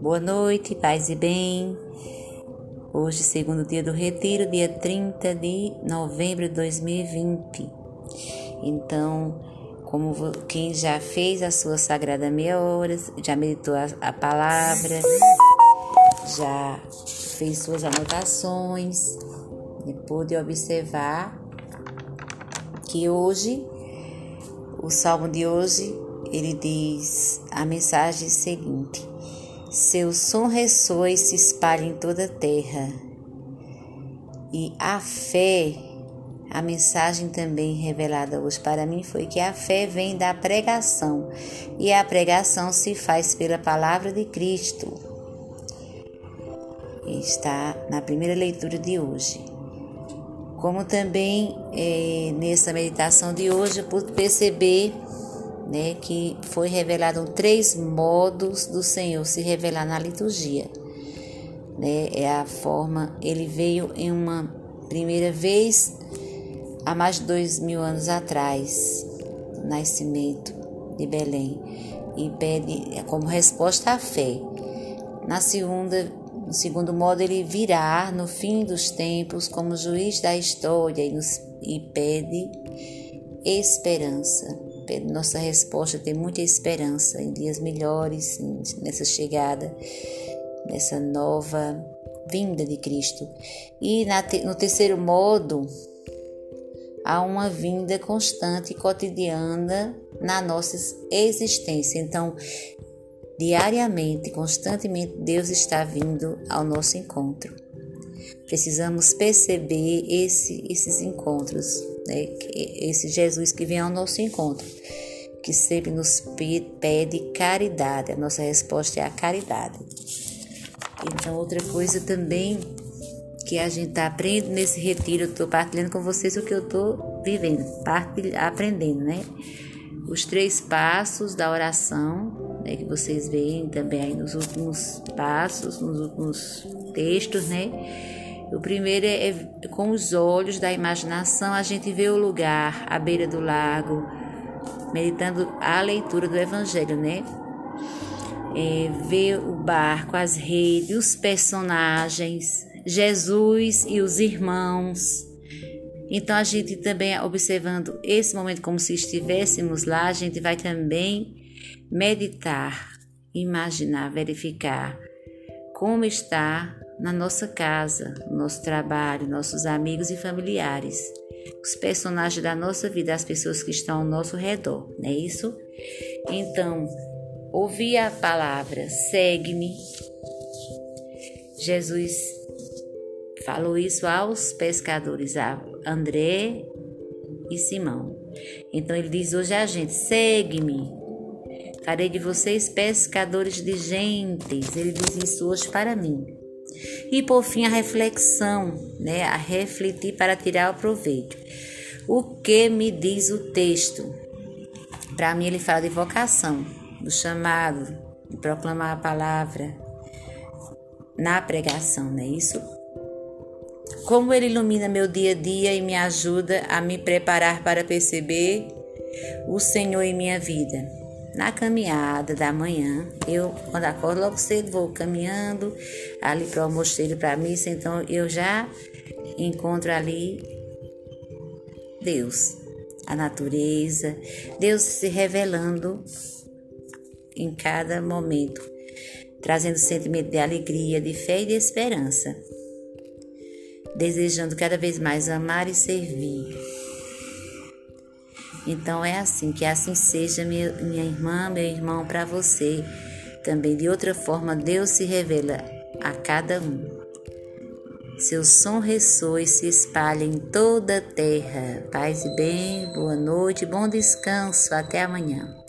Boa noite, paz e bem. Hoje, segundo dia do retiro, dia 30 de novembro de 2020. Então, como quem já fez a sua sagrada meia hora, já meditou a, a palavra, já fez suas anotações, e pôde observar que hoje, o salmo de hoje, ele diz a mensagem seguinte: Seu som ressoa e se espalha em toda a terra. E a fé a mensagem também revelada hoje para mim foi que a fé vem da pregação e a pregação se faz pela palavra de Cristo. Está na primeira leitura de hoje. Como também é, nessa meditação de hoje eu pude perceber né, que foi revelado três modos do Senhor se revelar na liturgia. Né, é a forma, ele veio em uma primeira vez há mais de dois mil anos atrás, no nascimento de Belém, e pede como resposta à fé. Na segunda, no segundo modo, ele virá no fim dos tempos como juiz da história e, nos, e pede esperança. Pede nossa resposta tem muita esperança em dias melhores, nessa chegada, nessa nova vinda de Cristo. E na, no terceiro modo, a uma vinda constante e cotidiana na nossa existência. Então, diariamente, constantemente, Deus está vindo ao nosso encontro. Precisamos perceber esse, esses encontros, né? esse Jesus que vem ao nosso encontro, que sempre nos pede caridade. A nossa resposta é a caridade. Então, outra coisa também que a gente está aprendendo nesse retiro. Eu estou partilhando com vocês o que eu estou vivendo, aprendendo, né? Os três passos da oração, né, que vocês veem também aí nos últimos passos, nos últimos textos, né? O primeiro é, é com os olhos da imaginação, a gente vê o lugar à beira do lago, meditando a leitura do Evangelho, né? É, o barco, as redes, os personagens, Jesus e os irmãos. Então a gente também observando esse momento como se estivéssemos lá, a gente vai também meditar, imaginar, verificar como está na nossa casa, no nosso trabalho, nossos amigos e familiares, os personagens da nossa vida, as pessoas que estão ao nosso redor, não é isso? Então, ouvir a palavra, segue-me. Jesus Falou isso aos pescadores, a André e Simão. Então ele diz hoje a gente: segue-me, farei de vocês pescadores de gentes. Ele diz isso hoje para mim. E por fim a reflexão, né? A refletir para tirar o proveito. O que me diz o texto? Para mim ele fala de vocação, do chamado, de proclamar a palavra na pregação, não é isso? como ele ilumina meu dia a dia e me ajuda a me preparar para perceber o Senhor em minha vida. Na caminhada da manhã, eu, quando acordo logo cedo, vou caminhando ali para o almoceiro, para a missa, então eu já encontro ali Deus, a natureza, Deus se revelando em cada momento, trazendo sentimento de alegria, de fé e de esperança desejando cada vez mais amar e servir. Então é assim, que assim seja minha, irmã, meu irmão, para você. Também de outra forma, Deus se revela a cada um. Seu som ressoa e se espalha em toda a terra. Paz e bem, boa noite, bom descanso, até amanhã.